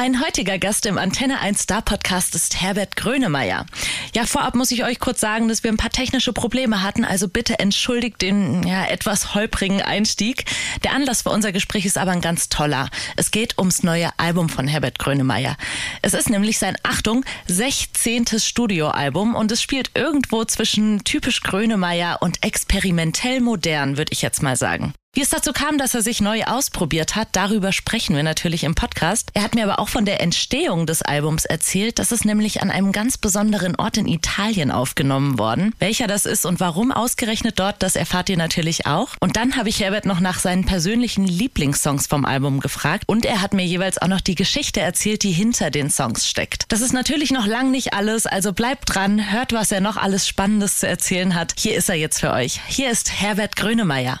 Mein heutiger Gast im Antenne 1 Star Podcast ist Herbert Grönemeyer. Ja, vorab muss ich euch kurz sagen, dass wir ein paar technische Probleme hatten, also bitte entschuldigt den ja, etwas holprigen Einstieg. Der Anlass für unser Gespräch ist aber ein ganz toller. Es geht ums neue Album von Herbert Grönemeyer. Es ist nämlich sein, Achtung, 16. Studioalbum und es spielt irgendwo zwischen typisch Grönemeyer und experimentell modern, würde ich jetzt mal sagen. Wie es dazu kam, dass er sich neu ausprobiert hat, darüber sprechen wir natürlich im Podcast. Er hat mir aber auch von der Entstehung des Albums erzählt. Das ist nämlich an einem ganz besonderen Ort in Italien aufgenommen worden. Welcher das ist und warum ausgerechnet dort, das erfahrt ihr natürlich auch. Und dann habe ich Herbert noch nach seinen persönlichen Lieblingssongs vom Album gefragt und er hat mir jeweils auch noch die Geschichte erzählt, die hinter den Songs steckt. Das ist natürlich noch lang nicht alles, also bleibt dran, hört, was er noch alles Spannendes zu erzählen hat. Hier ist er jetzt für euch. Hier ist Herbert Grönemeyer.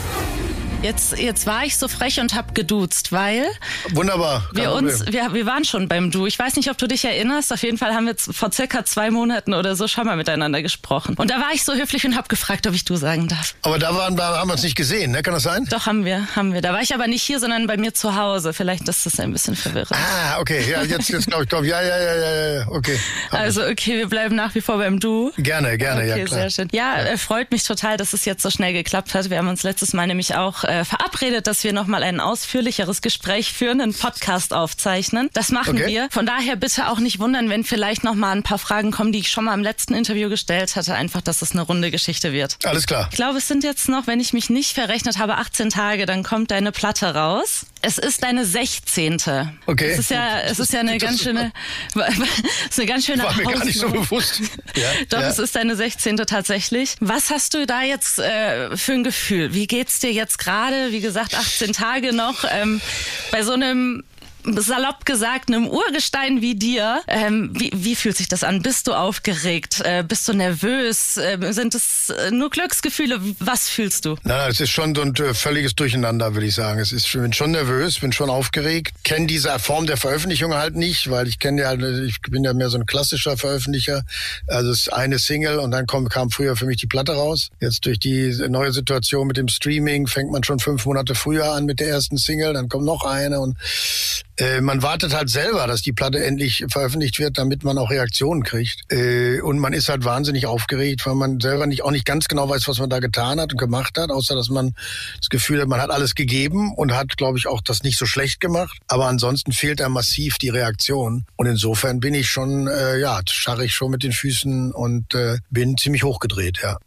Jetzt, jetzt war ich so frech und hab geduzt, weil Wunderbar. kein wir uns, Problem. wir, wir waren schon beim Du. Ich weiß nicht, ob du dich erinnerst. Auf jeden Fall haben wir jetzt vor circa zwei Monaten oder so schon mal miteinander gesprochen. Und da war ich so höflich und hab gefragt, ob ich Du sagen darf. Aber da waren, da haben wir uns nicht gesehen, ne? Kann das sein? Doch, haben wir, haben wir. Da war ich aber nicht hier, sondern bei mir zu Hause. Vielleicht ist das ein bisschen verwirrend. Ah, okay. Ja, jetzt, jetzt glaube ich, glaub, ja, ja, ja, ja, ja, okay. Also, okay, wir bleiben nach wie vor beim Du. Gerne, gerne, Okay, ja klar. sehr schön. Ja, äh, freut mich total, dass es jetzt so schnell geklappt hat. Wir haben uns letztes Mal nämlich auch äh, verabredet, dass wir nochmal ein ausführlicheres Gespräch führen, einen Podcast aufzeichnen. Das machen Okay. wir. Von daher bitte auch nicht wundern, wenn vielleicht nochmal ein paar Fragen kommen, die ich schon mal im letzten Interview gestellt hatte. Einfach, dass es eine runde Geschichte wird. Alles klar. Ich glaube, es sind jetzt noch, wenn ich mich nicht verrechnet habe, 18 Tage, dann kommt deine Platte raus. Es ist deine 16. Okay. Es ist ja, es ist ja eine Das- ganz schöne, ist eine ganz schöne War mir gar nicht so bewusst. Ja, Doch, ja. es ist deine 16. tatsächlich. Was hast du da jetzt äh, für ein Gefühl? Wie geht's dir jetzt gerade? Wie gesagt, 18 Tage noch. Ähm, bei so einem salopp gesagt, einem Urgestein wie dir, ähm, wie, wie fühlt sich das an? Bist du aufgeregt? Äh, bist du nervös? Ähm, sind es äh, nur Glücksgefühle? Was fühlst du? Nein, es ist schon so ein äh, völliges Durcheinander, würde ich sagen. Es ist, ich bin schon nervös, bin schon aufgeregt. Kenne diese Form der Veröffentlichung halt nicht, weil ich kenne ja, ich bin ja mehr so ein klassischer Veröffentlicher. Also es ist eine Single und dann kommt, kam früher für mich die Platte raus. Jetzt durch die neue Situation mit dem Streaming fängt man schon fünf Monate früher an mit der ersten Single, dann kommt noch eine und äh, man wartet halt selber, dass die Platte endlich veröffentlicht wird, damit man auch Reaktionen kriegt. Äh, und man ist halt wahnsinnig aufgeregt, weil man selber nicht auch nicht ganz genau weiß, was man da getan hat und gemacht hat, außer dass man das Gefühl hat, man hat alles gegeben und hat, glaube ich, auch das nicht so schlecht gemacht. Aber ansonsten fehlt einem massiv die Reaktion. Und insofern bin ich schon, äh, ja, scharre ich schon mit den Füßen und äh, bin ziemlich hochgedreht, ja.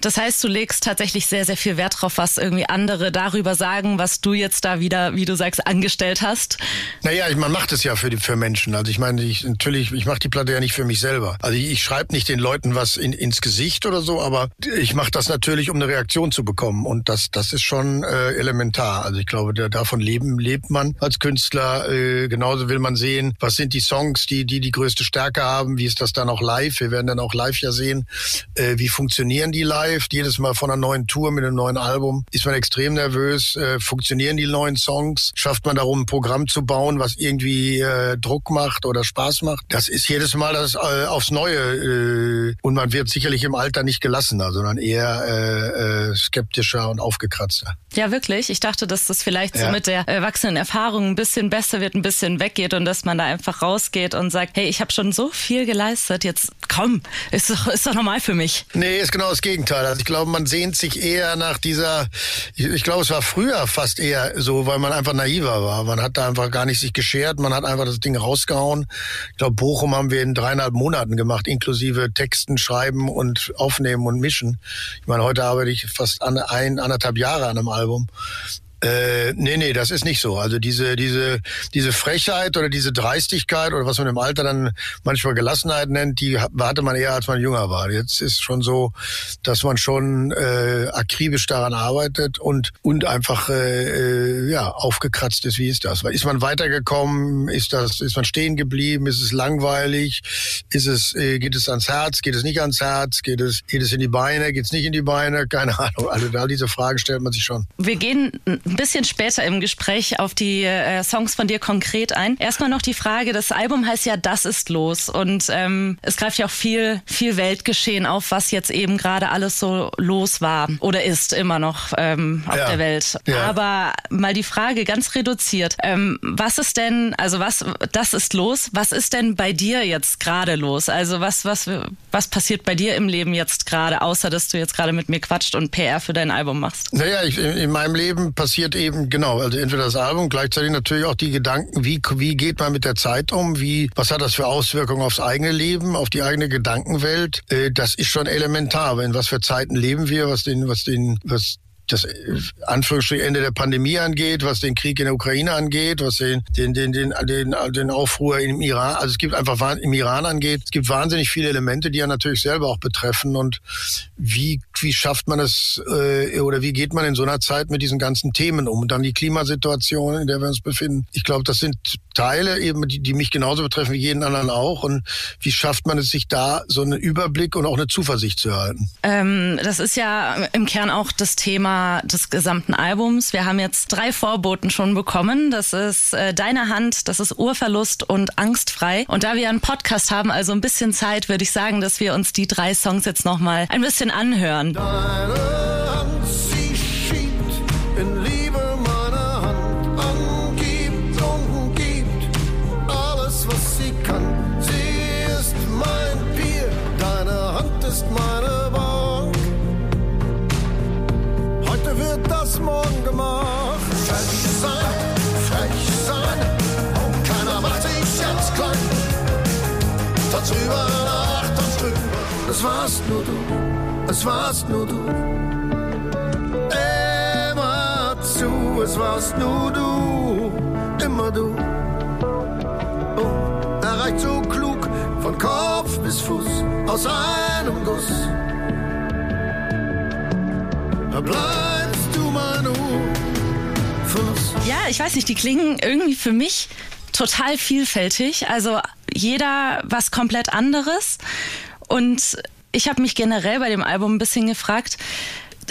Das heißt, du legst tatsächlich sehr, sehr viel Wert drauf, was irgendwie andere darüber sagen, was du jetzt da wieder, wie du sagst, angestellt hast. Naja, ich, man macht es ja für, die, für Menschen. Also ich meine, ich, natürlich, ich mache die Platte ja nicht für mich selber. Also ich, ich schreibe nicht den Leuten was in, ins Gesicht oder so, aber ich mache das natürlich, um eine Reaktion zu bekommen. Und das, das ist schon äh, elementar. Also ich glaube, da, davon leben, lebt man als Künstler. Äh, genauso will man sehen, was sind die Songs, die, die die größte Stärke haben, wie ist das dann auch live. Wir werden dann auch live ja sehen, äh, wie funktionieren die live. Jedes Mal von einer neuen Tour mit einem neuen Album ist man extrem nervös. Äh, funktionieren die neuen Songs? Schafft man darum, ein Programm zu bauen, was irgendwie äh, Druck macht oder Spaß macht? Das ist jedes Mal das äh, aufs Neue. Äh, und man wird sicherlich im Alter nicht gelassener, sondern eher äh, äh, skeptischer und aufgekratzter. Ja, wirklich. Ich dachte, dass das vielleicht so Ja. mit der erwachsenen Erfahrung ein bisschen besser wird, ein bisschen weggeht und dass man da einfach rausgeht und sagt, hey, ich habe schon so viel geleistet, jetzt komm, ist doch, ist doch normal für mich. Nee, ist genau das Gegenteil. Also ich glaube, man sehnt sich eher nach dieser, ich, ich glaube, es war früher fast eher so, weil man einfach naiver war. Man hat da einfach gar nicht sich geschert, man hat einfach das Ding rausgehauen. Ich glaube, Bochum haben wir in dreieinhalb Monaten gemacht, inklusive Texten, Schreiben und Aufnehmen und Mischen. Ich meine, heute arbeite ich fast an, ein, anderthalb Jahre an einem Album. Äh, nee, nee, das ist nicht so. Also diese, diese, diese Frechheit oder diese Dreistigkeit oder was man im Alter dann manchmal Gelassenheit nennt, die ha- hatte man eher, als man jünger war. Jetzt ist schon so, dass man schon äh, akribisch daran arbeitet und und einfach äh, äh, ja aufgekratzt ist. Wie ist das? Ist man weitergekommen? Ist das? Ist man stehen geblieben? Ist es langweilig? Ist es? Äh, geht es ans Herz? Geht es nicht ans Herz? Geht es? Geht es in die Beine? Geht es nicht in die Beine? Keine Ahnung. Also all diese Fragen stellt man sich schon. Wir gehen ein bisschen später im Gespräch auf die äh, Songs von dir konkret ein. Erstmal noch die Frage, das Album heißt ja Das ist los und ähm, es greift ja auch viel, viel Weltgeschehen auf, was jetzt eben gerade alles so los war oder ist immer noch ähm, auf ja. der Welt. Ja. Aber mal die Frage ganz reduziert. Ähm, was ist denn, also was, das ist los, was ist denn bei dir jetzt gerade los? Also was, was, was passiert bei dir im Leben jetzt gerade, außer dass du jetzt gerade mit mir quatscht und PR für dein Album machst? Naja, ich, in meinem Leben passiert eben, genau, also entweder das Album, gleichzeitig natürlich auch die Gedanken, wie, wie geht man mit der Zeit um, wie, was hat das für Auswirkungen aufs eigene Leben, auf die eigene Gedankenwelt? Äh, das ist schon elementar. In was für Zeiten leben wir, was den, was den, was das äh, Anführungsstrich Ende der Pandemie angeht, was den Krieg in der Ukraine angeht, was den, den, den, den, den, den Aufruhr im Iran, also es gibt einfach im Iran angeht, es gibt wahnsinnig viele Elemente, die ja natürlich selber auch betreffen und wie, wie schafft man es äh, oder wie geht man in so einer Zeit mit diesen ganzen Themen um? Und dann die Klimasituation, in der wir uns befinden. Ich glaube, das sind Teile eben, die, die mich genauso betreffen wie jeden anderen auch. Und wie schafft man es, sich da so einen Überblick und auch eine Zuversicht zu erhalten? Ähm, das ist ja im Kern auch das Thema des gesamten Albums. Wir haben jetzt drei Vorboten schon bekommen. Das ist äh, Deine Hand, das ist Urverlust und Angstfrei. Und da wir einen Podcast haben, also ein bisschen Zeit, würde ich sagen, dass wir uns die drei Songs jetzt nochmal ein bisschen anhören. Deine morgen es warst nur du, es warst nur du. Immer zu, es warst nur du, immer du. Oh, erreicht so klug, von Kopf bis Fuß, aus einem Guss. Da bleibst ja, ich weiß nicht, die klingen irgendwie für mich total vielfältig. Also jeder was komplett anderes. Und ich habe mich generell bei dem Album ein bisschen gefragt,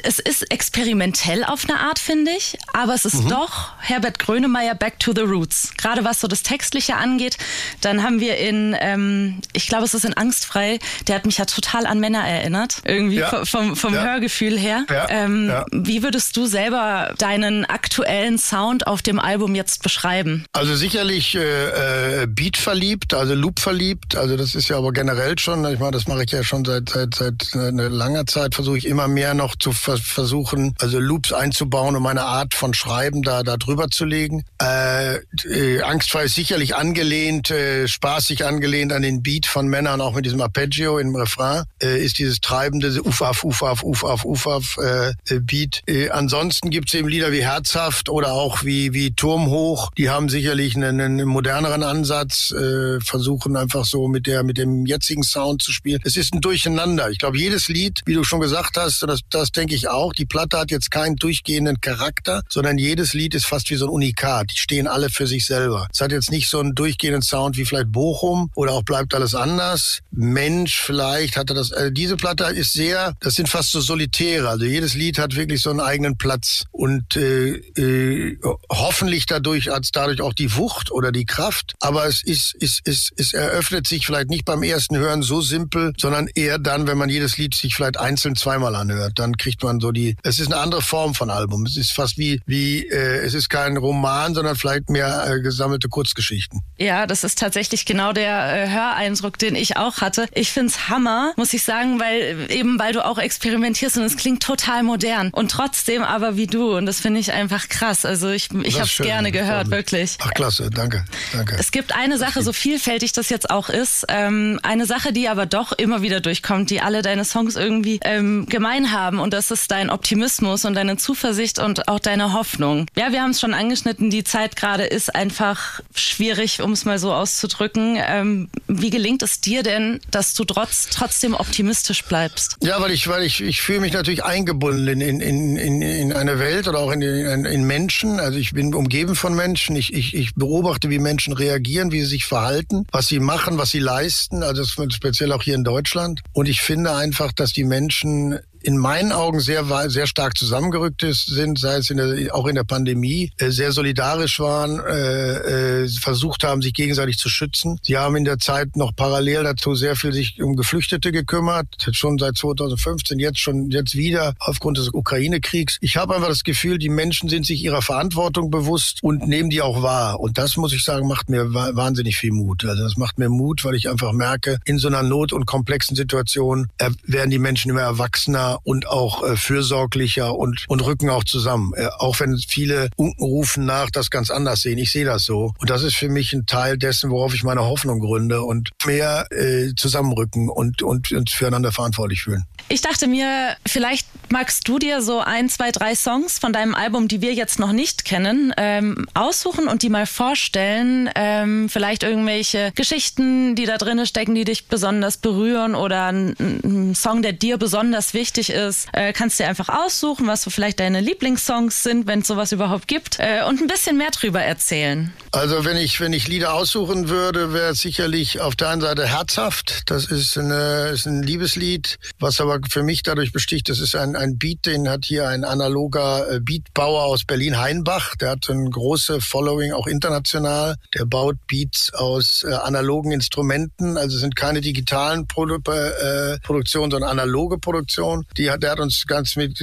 es ist experimentell auf eine Art, finde ich, aber es ist mhm. doch Herbert Grönemeyer Back to the Roots. Gerade was so das Textliche angeht. Dann haben wir in, ähm, ich glaube, es ist in Angstfrei, der hat mich ja total an Männer erinnert. Irgendwie ja. vom, vom ja. Hörgefühl her. Ja. Ähm, wie würdest du selber deinen aktuellen Sound auf dem Album jetzt beschreiben? Also sicherlich äh, äh, Beat verliebt, also Loop verliebt. Also das ist ja aber generell schon, ich meine, das mache ich ja schon seit, seit, seit äh, einer langer Zeit, versuche ich immer mehr noch zu versuchen, also Loops einzubauen, um meine Art von Schreiben da, da drüber zu legen. Äh, äh, Angstfrei ist sicherlich angelehnt, äh, spaßig angelehnt an den Beat von Männern, auch mit diesem Arpeggio im Refrain, äh, ist dieses treibende Ufaf, Ufaf, Ufaf, Ufaf äh, äh, Beat. Äh, ansonsten gibt's eben Lieder wie Herzhaft oder auch wie, wie Turmhoch, die haben sicherlich einen, einen moderneren Ansatz, äh, versuchen einfach so mit der, mit dem jetzigen Sound zu spielen. Es ist ein Durcheinander. Ich glaube, jedes Lied, wie du schon gesagt hast, das, das denke ich ich auch. Die Platte hat jetzt keinen durchgehenden Charakter, sondern jedes Lied ist fast wie so ein Unikat. Die stehen alle für sich selber. Es hat jetzt nicht so einen durchgehenden Sound wie vielleicht Bochum oder auch bleibt alles anders. Mensch vielleicht hatte das. Also diese Platte ist sehr, das sind fast so Solitäre. Also jedes Lied hat wirklich so einen eigenen Platz und äh, äh, hoffentlich dadurch als dadurch auch die Wucht oder die Kraft. Aber es ist, ist, ist, es eröffnet sich vielleicht nicht beim ersten Hören so simpel, sondern eher dann, wenn man jedes Lied sich vielleicht einzeln zweimal anhört. Dann kriegt man man so die, es ist eine andere Form von Album. Es ist fast wie, wie äh, es ist kein Roman, sondern vielleicht mehr äh, gesammelte Kurzgeschichten. Ja, das ist tatsächlich genau der äh, Höreindruck, den ich auch hatte. Ich find's Hammer, muss ich sagen, weil eben weil du auch experimentierst und es klingt total modern und trotzdem aber wie du und das finde ich einfach krass. Also ich, ich habe es gerne gehört, wirklich. Ach klasse, danke, danke. Es gibt eine Sache, so vielfältig das jetzt auch ist, ähm, eine Sache, die aber doch immer wieder durchkommt, die alle deine Songs irgendwie ähm, gemein haben und das ist dein Optimismus und deine Zuversicht und auch deine Hoffnung. Ja, wir haben es schon angeschnitten, die Zeit gerade ist einfach schwierig, um es mal so auszudrücken. Ähm, wie gelingt es dir denn, dass du trotz, trotzdem optimistisch bleibst? Ja, weil ich, weil ich, ich fühle mich natürlich eingebunden in, in, in, in eine Welt oder auch in, in, in Menschen. Also ich bin umgeben von Menschen. Ich, ich, ich beobachte, wie Menschen reagieren, wie sie sich verhalten, was sie machen, was sie leisten. Also speziell auch hier in Deutschland. Und ich finde einfach, dass die Menschen in meinen Augen sehr, sehr stark zusammengerückt sind, sei es in der, auch in der Pandemie, äh, sehr solidarisch waren, äh, äh, versucht haben, sich gegenseitig zu schützen. Sie haben in der Zeit noch parallel dazu sehr viel sich um Geflüchtete gekümmert, schon seit 2015, jetzt schon jetzt wieder aufgrund des Ukraine-Kriegs. Ich habe einfach das Gefühl, die Menschen sind sich ihrer Verantwortung bewusst und nehmen die auch wahr. Und das muss ich sagen, macht mir wahnsinnig viel Mut. Also das macht mir Mut, weil ich einfach merke, in so einer Not- und komplexen Situation äh, werden die Menschen immer erwachsener und auch äh, fürsorglicher und, und rücken auch zusammen. Äh, auch wenn viele Unken rufen nach, das ganz anders sehen. Ich sehe das so. Und das ist für mich ein Teil dessen, worauf ich meine Hoffnung gründe und mehr äh, zusammenrücken und, und uns füreinander verantwortlich fühlen. Ich dachte mir, vielleicht magst du dir so ein, zwei, drei Songs von deinem Album, die wir jetzt noch nicht kennen, ähm, aussuchen und die mal vorstellen. Ähm, vielleicht irgendwelche Geschichten, die da drin stecken, die dich besonders berühren oder ein, ein Song, der dir besonders wichtig ist. Äh, kannst dir einfach aussuchen, was so vielleicht deine Lieblingssongs sind, wenn es sowas überhaupt gibt äh, und ein bisschen mehr drüber erzählen. Also wenn ich, wenn ich Lieder aussuchen würde, wäre es sicherlich auf der einen Seite herzhaft. Das ist, eine, ist ein Liebeslied, was aber für mich dadurch besticht, das ist ein, ein Beat, den hat hier ein analoger äh, Beatbauer aus Berlin, Heinbach. Der hat ein große Following, auch international. Der baut Beats aus äh, analogen Instrumenten, also sind keine digitalen Produ äh, Produktionen, sondern analoge Produktionen. Die hat, der hat uns ganz mit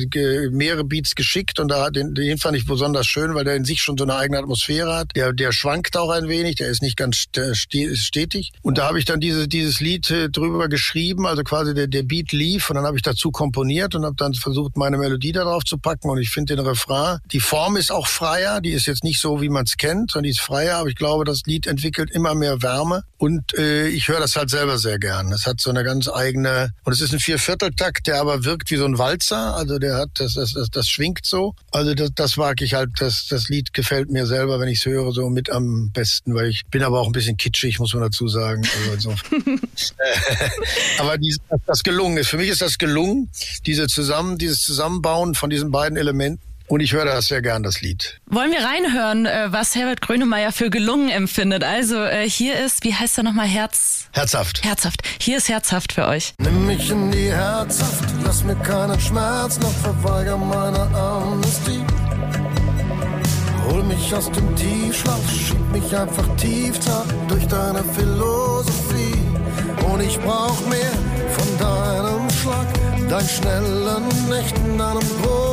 mehrere Beats geschickt und da, den, den fand ich besonders schön, weil der in sich schon so eine eigene Atmosphäre hat. Der, der schwankt auch ein wenig, der ist nicht ganz stetig. Und da habe ich dann diese, dieses Lied äh, drüber geschrieben, also quasi der, der Beat lief und dann habe ich dazu komponiert und habe dann versucht, meine Melodie darauf zu packen. Und ich finde den Refrain, die Form ist auch freier, die ist jetzt nicht so, wie man es kennt, sondern die ist freier, aber ich glaube, das Lied entwickelt immer mehr Wärme. Und äh, ich höre das halt selber sehr gern. Es hat so eine ganz eigene, und es ist ein Viervierteltakt, der aber wirkt wie so ein Walzer. Also der hat, das, das, das, das schwingt so. Also das, das mag ich halt, das, das Lied gefällt mir selber, wenn ich es höre, so mit am besten, weil ich bin aber auch ein bisschen kitschig, muss man dazu sagen. Also, so. aber dies, das gelungen ist. Für mich ist das gelungen, diese zusammen, dieses Zusammenbauen von diesen beiden Elementen. Und ich höre das sehr gern, das Lied. Wollen wir reinhören, äh, was Herbert Grönemeyer für gelungen empfindet? Also äh, hier ist, wie heißt er nochmal, Herz? Herzhaft. Herzhaft. Hier ist herzhaft für euch. Nimm mich in die Herzhaft, lass mir keinen Schmerz, noch verweiger meine Amnestie. Hol mich aus dem Tiefschlaf, schieb mich einfach tief durch deine Philosophie. Und ich brauch mehr von deinem Schlag, deinen schnellen Nächten, deinem von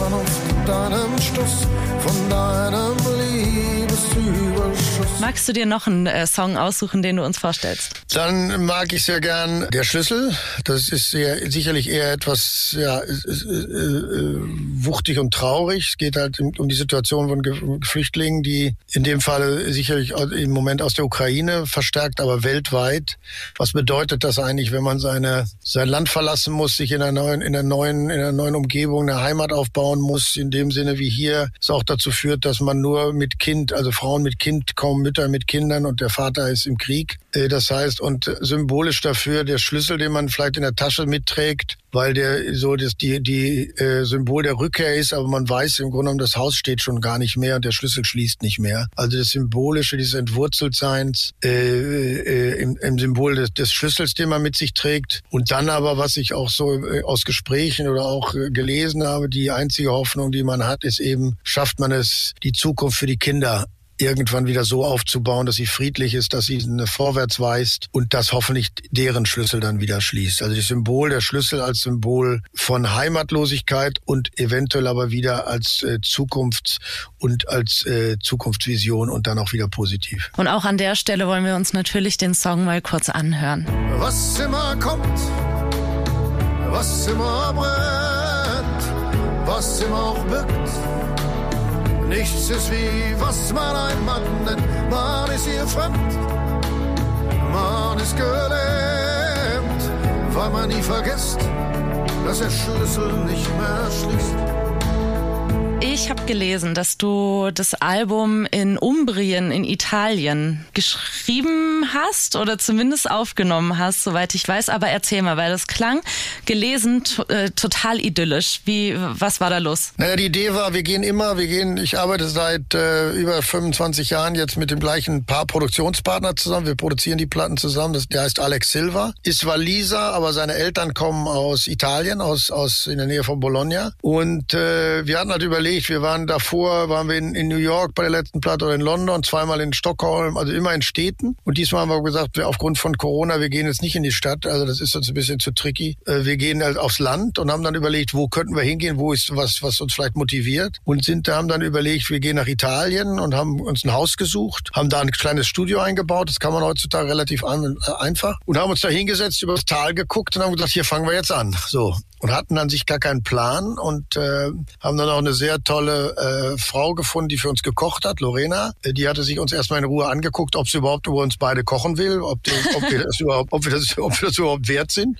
deiner Unvernunft, deinem Stuss, von deinem Liebesüberschuss. Magst du dir noch einen äh, Song aussuchen, den du uns vorstellst? Dann mag ich sehr gern Der Schlüssel. Das ist sehr, sicherlich eher etwas ja, äh, äh, wuchtig und traurig. Es geht halt um die Situation von Flüchtlingen, die in dem Fall sicherlich im Moment aus der Ukraine verstärkt, aber weltweit. Was bedeutet das eigentlich, wenn man seine, sein Land verlassen muss, sich in einer neuen, in einer neuen, in einer neuen Umgebung eine Heimat aufbauen muss, in dem Sinne wie hier es auch dazu führt, dass man nur mit Kind, also Frauen mit Kind, kaum Mütter mit Kindern und der Vater ist im Krieg. Äh, das heißt, und symbolisch dafür der Schlüssel, den man vielleicht in der Tasche mitträgt, weil der so das die die äh, Symbol der Rückkehr ist, aber man weiß im Grunde genommen, das Haus steht schon gar nicht mehr und der Schlüssel schließt nicht mehr. Also das Symbolische dieses Entwurzeltseins äh, äh, im, im Symbol des, des Schlüssels, den man mit sich trägt. Und dann aber, was ich auch so aus Gesprächen oder auch gelesen habe, die einzige Hoffnung, die man hat, ist eben, schafft man es, die Zukunft für die Kinder irgendwann wieder so aufzubauen, dass sie friedlich ist, dass sie eine vorwärts weist und dass hoffentlich deren Schlüssel dann wieder schließt. Also das Symbol, der Schlüssel als Symbol von Heimatlosigkeit und eventuell aber wieder als äh, Zukunfts- und als äh, Zukunftsvision und dann auch wieder positiv. Und auch an der Stelle wollen wir uns natürlich den Song mal kurz anhören. Was immer kommt, was immer brennt, was immer auch birgt Nichts ist wie was man ein Mann nennt. Man ist hier fremd, man ist gelähmt, weil man nie vergisst, dass der Schlüssel nicht mehr schließt. Ich habe gelesen, dass du das Album in Umbrien in Italien geschrieben hast oder zumindest aufgenommen hast, soweit ich weiß. Aber erzähl mal, weil das klang gelesen äh, total idyllisch. Wie, was war da los? Naja, die Idee war, wir gehen immer, wir gehen, ich arbeite seit äh, über 25 Jahren jetzt mit dem gleichen Paar Produktionspartner zusammen. Wir produzieren die Platten zusammen. Das, der heißt Alex Silva, ist Waliser, aber seine Eltern kommen aus Italien, aus, aus in der Nähe von Bologna. Und äh, wir hatten halt überlegt, wir waren davor, waren wir in, in New York bei der letzten Platte oder in London, zweimal in Stockholm, also immer in Städten. Und diesmal haben wir gesagt, wir aufgrund von Corona, wir gehen jetzt nicht in die Stadt, also das ist uns ein bisschen zu tricky. Äh, wir gehen halt aufs Land und haben dann überlegt, wo könnten wir hingehen, wo ist was, was uns vielleicht motiviert. Und sind haben dann überlegt, wir gehen nach Italien und haben uns ein Haus gesucht, haben da ein kleines Studio eingebaut, das kann man heutzutage relativ an, äh, einfach. Und haben uns da hingesetzt, übers Tal geguckt und haben gesagt, hier fangen wir jetzt an. So und hatten an sich gar keinen Plan und äh, haben dann auch eine sehr tolle äh, Frau gefunden, die für uns gekocht hat, Lorena. Äh, die hatte sich uns erstmal in Ruhe angeguckt, ob sie überhaupt über uns beide kochen will, ob, die, ob, wir, das überhaupt, ob, wir, das, ob wir das überhaupt wert sind.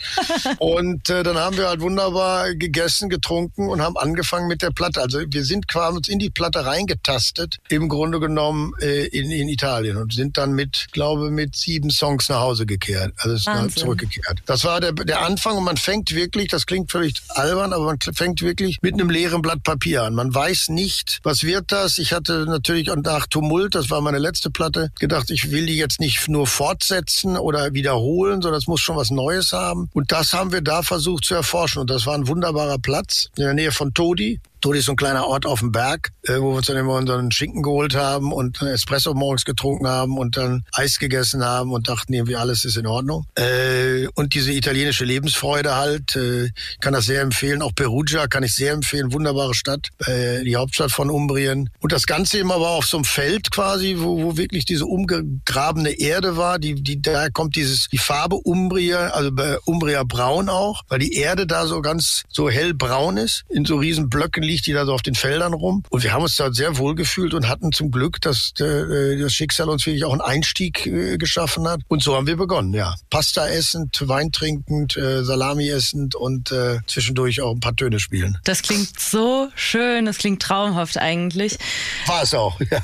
Und äh, dann haben wir halt wunderbar gegessen, getrunken und haben angefangen mit der Platte. Also wir sind quasi uns in die Platte reingetastet, im Grunde genommen äh, in, in Italien und sind dann mit, glaube mit sieben Songs nach Hause gekehrt, also zurückgekehrt. Das war der, der Anfang und man fängt wirklich, das klingt völlig albern, aber man fängt wirklich mit einem leeren Blatt Papier an. Man weiß nicht, was wird das. Ich hatte natürlich nach Tumult, das war meine letzte Platte, gedacht, ich will die jetzt nicht nur fortsetzen oder wiederholen, sondern es muss schon was Neues haben. Und das haben wir da versucht zu erforschen. Und das war ein wunderbarer Platz in der Nähe von Todi. Todi ist so ein kleiner Ort auf dem Berg, wo wir uns dann immer unseren Schinken geholt haben und Espresso morgens getrunken haben und dann Eis gegessen haben und dachten irgendwie alles ist in Ordnung. Äh, und diese italienische Lebensfreude halt, äh, kann das sehr empfehlen. Auch Perugia kann ich sehr empfehlen, wunderbare Stadt, äh, die Hauptstadt von Umbrien. Und das Ganze immer aber auf so einem Feld quasi, wo, wo wirklich diese umgegrabene Erde war. Die, die, da kommt dieses, die Farbe Umbria, also Umbria braun auch, weil die Erde da so ganz so hellbraun ist, in so riesen Blöcken liegt die da so auf den Feldern rum. Und wir haben uns da sehr wohl gefühlt und hatten zum Glück, dass äh, das Schicksal uns wirklich auch einen Einstieg äh, geschaffen hat. Und so haben wir begonnen, ja. Pasta essend, Wein trinkend, äh, Salami essend und äh, zwischendurch auch ein paar Töne spielen. Das klingt so schön, das klingt traumhaft eigentlich. War es auch, ja.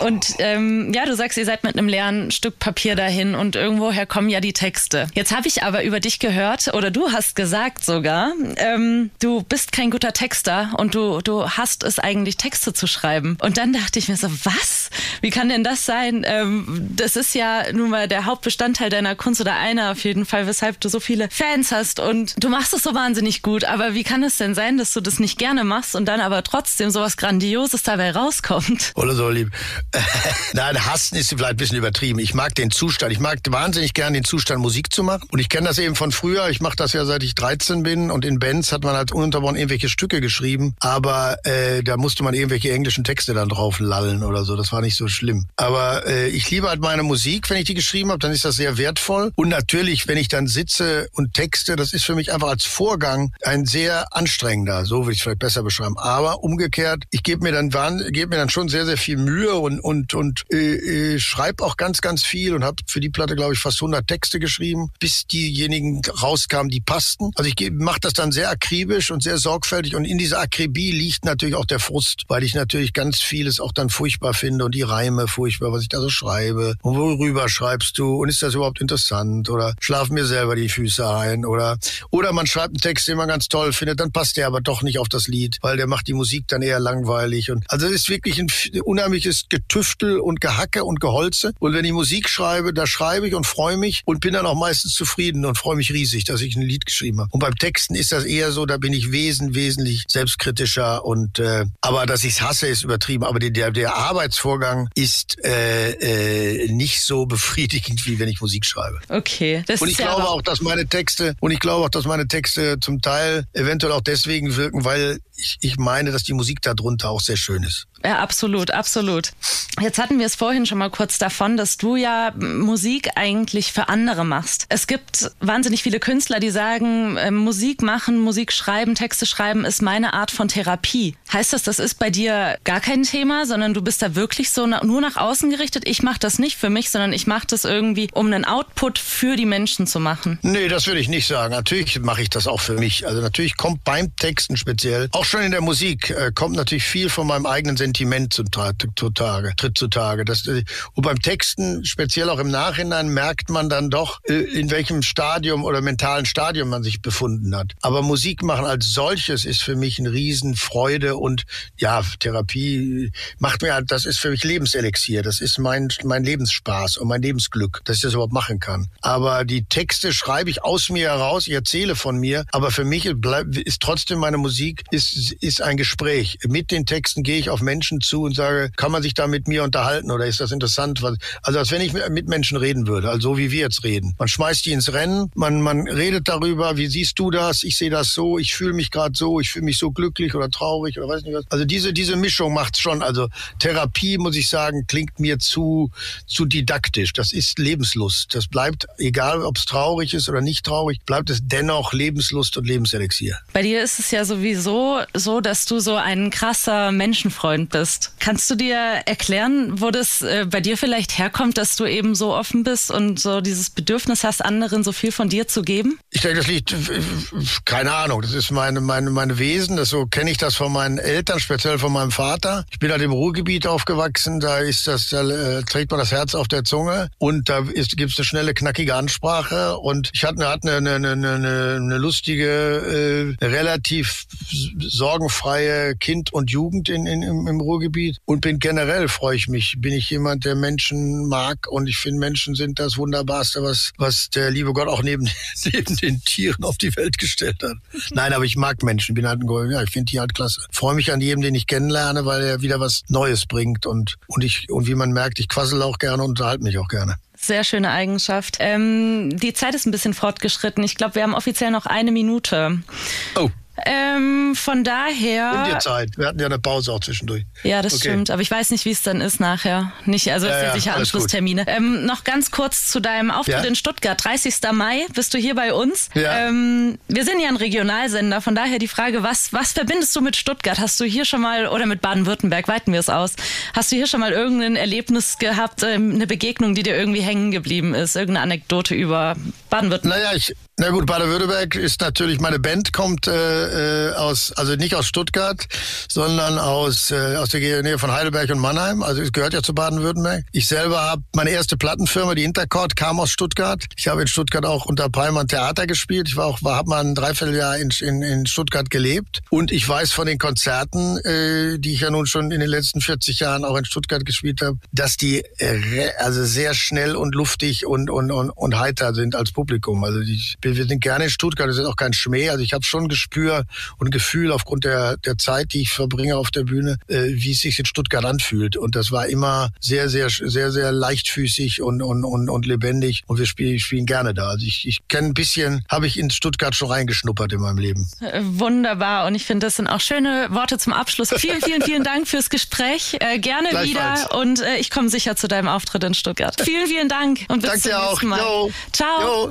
Und ähm, ja, du sagst, ihr seid mit einem leeren Stück Papier dahin und irgendwoher kommen ja die Texte. Jetzt habe ich aber über dich gehört, oder du hast gesagt sogar, ähm, du bist kein guter Texter und du, du hast es eigentlich, Texte zu schreiben. Und dann dachte ich mir so, was? Wie kann denn das sein? Ähm, das ist ja nun mal der Hauptbestandteil deiner Kunst oder einer auf jeden Fall, weshalb du so viele Fans hast und du machst es so wahnsinnig gut. Aber wie kann es denn sein, dass du das nicht gerne machst und dann aber trotzdem sowas Grandioses dabei rauskommt? Oder so lieb. Nein, hassen ist vielleicht ein bisschen übertrieben. Ich mag den Zustand. Ich mag wahnsinnig gerne den Zustand, Musik zu machen. Und ich kenne das eben von früher. Ich mache das ja seit ich 13 bin. Und in Bands hat man halt ununterbrochen irgendwelche Stücke geschrieben. Aber äh, da musste man irgendwelche englischen Texte dann drauf lallen oder so. Das war nicht so schlimm. Aber äh, ich liebe halt meine Musik. Wenn ich die geschrieben habe, dann ist das sehr wertvoll. Und natürlich, wenn ich dann sitze und texte, das ist für mich einfach als Vorgang ein sehr anstrengender. So würde ich es vielleicht besser beschreiben. Aber umgekehrt, ich gebe mir dann gebe mir dann schon sehr, sehr viel Mühe und, und, und äh, äh, schreibe auch ganz, ganz viel und habe für die Platte, glaube ich, fast 100 Texte geschrieben, bis diejenigen rauskamen, die passten. Also ich mache das dann sehr akribisch und sehr sorgfältig und in dieser Akribie liegt natürlich auch der Frust, weil ich natürlich ganz vieles auch dann furchtbar finde und die Reime furchtbar, was ich da so schreibe. Und worüber schreibst du? Und ist das überhaupt interessant? Oder schlafen mir selber die Füße ein? Oder oder man schreibt einen Text, den man ganz toll findet, dann passt der aber doch nicht auf das Lied, weil der macht die Musik dann eher langweilig. Und also es ist wirklich ein unheimliches Getüftel und Gehacke und Geholze. Und wenn ich Musik schreibe, da schreibe ich und freue mich und bin dann auch meistens zufrieden und freue mich riesig, dass ich ein Lied geschrieben habe. Und beim Texten ist das eher so, da bin ich wesen, wesentlich selbstkritischer und äh, aber dass ich es hasse, ist übertrieben. Aber der, der Arbeitsvorgang ist äh, äh, nicht so befriedigend, wie wenn ich Musik schreibe. Okay. Das und ich glaube ja auch, dass meine Texte und ich glaube auch, dass meine Texte zum Teil eventuell auch deswegen wirken, weil ich, ich meine, dass die Musik darunter auch sehr schön ist. Ja, absolut, absolut. Jetzt hatten wir es vorhin schon mal kurz davon, dass du ja Musik eigentlich für andere machst. Es gibt wahnsinnig viele Künstler, die sagen, äh, Musik machen, Musik schreiben, Texte schreiben ist meine Art von Therapie. Heißt das, das ist bei dir gar kein Thema, sondern du bist da wirklich so nur nach außen gerichtet? Ich mache das nicht für mich, sondern ich mache das irgendwie, um einen Output für die Menschen zu machen. Nee, das würde ich nicht sagen. Natürlich mache ich das auch für mich. Also natürlich kommt beim Texten speziell, auch schon in der Musik, äh, kommt natürlich viel von meinem eigenen Sentiment Sentiment zutage, tritt zutage. Das, äh, und beim Texten, speziell auch im Nachhinein, merkt man dann doch, äh, in welchem Stadium oder mentalen Stadium man sich befunden hat. Aber Musik machen als solches ist für mich eine Riesenfreude und ja, Therapie macht mir halt, das ist für mich Lebenselixier. Das ist mein, mein Lebensspaß und mein Lebensglück, dass ich das überhaupt machen kann. Aber die Texte schreibe ich aus mir heraus, ich erzähle von mir, aber für mich ist trotzdem meine Musik ist, ist ein Gespräch. Mit den Texten gehe ich auf Menschen zu und sage, kann man sich da mit mir unterhalten oder ist das interessant? Also als wenn ich mit Menschen reden würde, also so wie wir jetzt reden. Man schmeißt die ins Rennen, man, man redet darüber, wie siehst du das? Ich sehe das so, ich fühle mich gerade so, ich fühle mich so glücklich oder traurig oder weiß nicht was. Also diese, diese Mischung macht's schon. Also Therapie, muss ich sagen, klingt mir zu, zu didaktisch. Das ist Lebenslust. Das bleibt, egal ob es traurig ist oder nicht traurig, bleibt es dennoch Lebenslust und Lebenselixier. Bei dir ist es ja sowieso so, dass du so ein krasser Menschenfreund bist. Kannst du dir erklären, wo das äh, bei dir vielleicht herkommt, dass du eben so offen bist und so dieses Bedürfnis hast, anderen so viel von dir zu geben? Ich denke, das liegt, keine Ahnung, das ist meine, meine, meine Wesen. Das, so kenne ich das von meinen Eltern, speziell von meinem Vater. Ich bin halt im Ruhrgebiet aufgewachsen, da ist das, da äh, trägt man das Herz auf der Zunge und da gibt es eine schnelle, knackige Ansprache und ich hatte, hatte eine, eine, eine, eine lustige, äh, relativ sorgenfreie Kind und Jugend in, in, im, im Ruhrgebiet und bin generell, freue ich mich, bin ich jemand, der Menschen mag und ich finde, Menschen sind das Wunderbarste, was, was der liebe Gott auch neben, neben den Tieren auf die Welt gestellt hat. Nein, aber ich mag Menschen, bin halt ein, ja, ich finde die halt klasse. Freue mich an jedem, den ich kennenlerne, weil er wieder was Neues bringt und, und ich, und wie man merkt, ich quassel auch gerne und unterhalte mich auch gerne. Sehr schöne Eigenschaft. Ähm, die Zeit ist ein bisschen fortgeschritten. Ich glaube, wir haben offiziell noch eine Minute. Oh. Ähm, von daher. In der Zeit. Wir hatten ja eine Pause auch zwischendurch. Ja, das okay. stimmt. Aber ich weiß nicht, wie es dann ist nachher. Nicht, also ja, ja, sicher Anschlusstermine. Ähm, noch ganz kurz zu deinem Auftritt ja? in Stuttgart. 30. Mai bist du hier bei uns. Ja. Ähm, wir sind ja ein Regionalsender. Von daher die Frage, was, was verbindest du mit Stuttgart? Hast du hier schon mal, oder mit Baden-Württemberg, weiten wir es aus, hast du hier schon mal irgendein Erlebnis gehabt, ähm, eine Begegnung, die dir irgendwie hängen geblieben ist? Irgendeine Anekdote über Baden-Württemberg? Naja, ich, na gut, Baden-Württemberg ist natürlich, meine Band kommt äh, äh, aus, also nicht aus Stuttgart, sondern aus, äh, aus der Nähe von Heidelberg und Mannheim. Also es gehört ja zu Baden-Württemberg. Ich selber habe meine erste Plattenfirma, die Intercord, kam aus Stuttgart. Ich habe in Stuttgart auch unter Palmann Theater gespielt. Ich war auch, war, habe mal ein Dreivierteljahr in, in, in Stuttgart gelebt. Und ich weiß von den Konzerten, äh, die ich ja nun schon in den letzten 40 Jahren auch in Stuttgart gespielt habe, dass die äh, also sehr schnell und luftig und, und, und, und heiter sind als Publikum. Also die, wir, wir sind gerne in Stuttgart, das ist auch kein Schmäh. Also ich habe schon Gespür und Gefühl aufgrund der, der Zeit, die ich verbringe auf der Bühne, äh, wie es sich in Stuttgart anfühlt. Und das war immer sehr, sehr, sehr, sehr leichtfüßig und, und, und, und lebendig. Und wir spielen, spielen gerne da. Also ich, ich kenne ein bisschen, habe ich in Stuttgart schon reingeschnuppert in meinem Leben. Wunderbar. Und ich finde, das sind auch schöne Worte zum Abschluss. Vielen, vielen, vielen Dank fürs Gespräch. Äh, gerne wieder. Und äh, ich komme sicher zu deinem Auftritt in Stuttgart. Vielen, vielen Dank. Und bis Danke zum nächsten Mal. Yo. Ciao. Yo.